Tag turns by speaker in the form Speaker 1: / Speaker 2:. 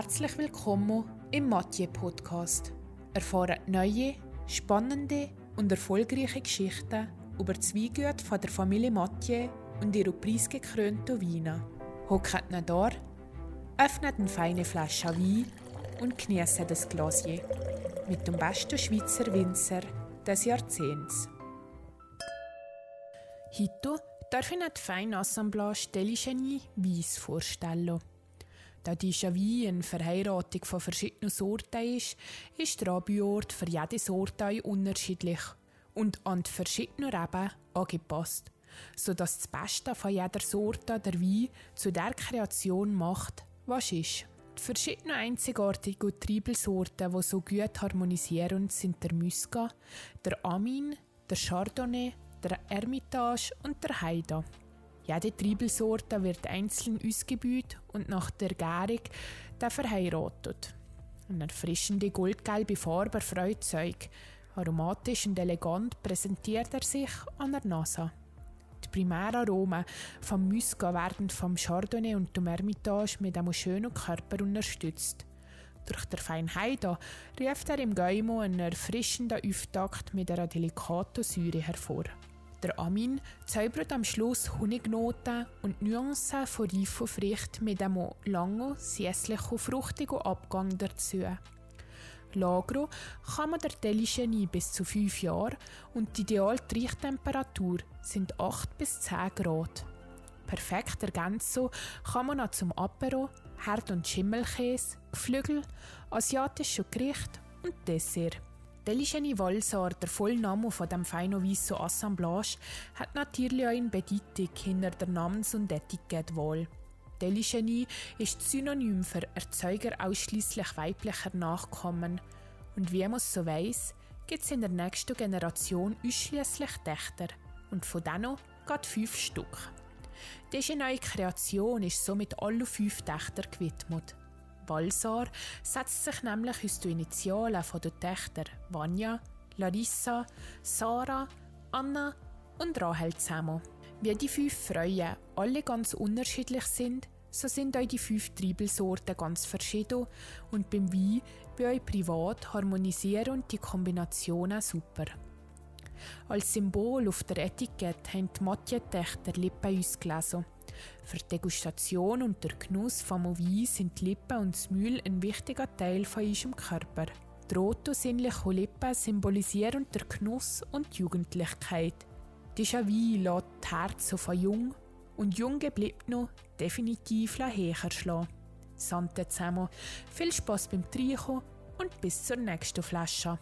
Speaker 1: Herzlich willkommen im Mathieu Podcast. Erfahren neue, spannende und erfolgreiche Geschichten über die Weingüte von der Familie Mathieu und ihre preisgekrönten Weine. Hockt ihn da, öffnet eine feine Flasche Wein und genießt das Glasier mit dem besten Schweizer Winzer des Jahrzehnts. Heute darf ich Ihnen die feine Assemblage Deligeny Weiss vorstellen. Da Wein eine Verheiratung von verschiedenen Sorten ist, ist der Anbauort für jede Sorte unterschiedlich und an die verschiedenen Reben angepasst, sodass das Beste von jeder Sorte der Wein zu der Kreation macht, was ist. Die verschiedenen einzigartigen Triebelsorten, die so gut harmonisieren, sind der Muscat, der Amin, der Chardonnay, der Hermitage und der Haida. Jede Triebelsorte wird einzeln ausgebaut und nach der Gärung dann verheiratet. Eine erfrischende goldgelbe Farbe erfreut Zeug. Aromatisch und elegant präsentiert er sich an der Nase. Die Primäraromen vom Muscat werden vom Chardonnay und dem Hermitage mit einem schönen Körper unterstützt. Durch den feinen Heide ruft er im Gaumo einen erfrischenden Auftakt mit einer delikaten Säure hervor. Der Amin zaubert am Schluss Honignoten und Nuancen von reifen Früchten mit einem langen, süßlichen, fruchtigen Abgang dazu. Lagro kann man der Deligeny bis zu 5 Jahre und die ideale Triechtemperatur sind 8 bis 10 Grad. Perfekt ergänzt kann man auch zum Apero, Herd- und Schimmelkäse, Geflügel, asiatische Gericht und Dessert. Deligeny Valsar, der Vollname von dem Feino Viso Assemblage, hat natürlich auch eine Bedeutung hinter der Namens- und Etikettwahl. Deligeny ist Synonym für Erzeuger ausschließlich weiblicher Nachkommen. Und wie man so weiss, gibt es in der nächsten Generation ausschließlich Töchter. Und von denen geht fünf Stück. Diese neue Kreation ist somit alle fünf Töchtern gewidmet. Balsar setzt sich nämlich aus den Initialen der Töchter Vanya, Larissa, Sarah, Anna und Rahel zusammen. Wie die fünf Freuen alle ganz unterschiedlich sind, so sind auch die fünf Triebelsorten ganz verschieden und beim Wein bei euch privat harmonisieren die Kombinationen super. Als Symbol auf der Etikette haben die Matje-Töchter Lippen ausgelesen. Für die Degustation und der Genuss vom Wein sind die Lippen und das Mühl ein wichtiger Teil von unserem Körper. Die roten sinnlichen Lippen symbolisieren der Genuss und die Jugendlichkeit. Dieser Wein lässt die Herzen von jung und jung gebliebenen definitiv höher schlagen. Sante zusammen, viel Spaß beim Trinken und bis zur nächsten Flasche.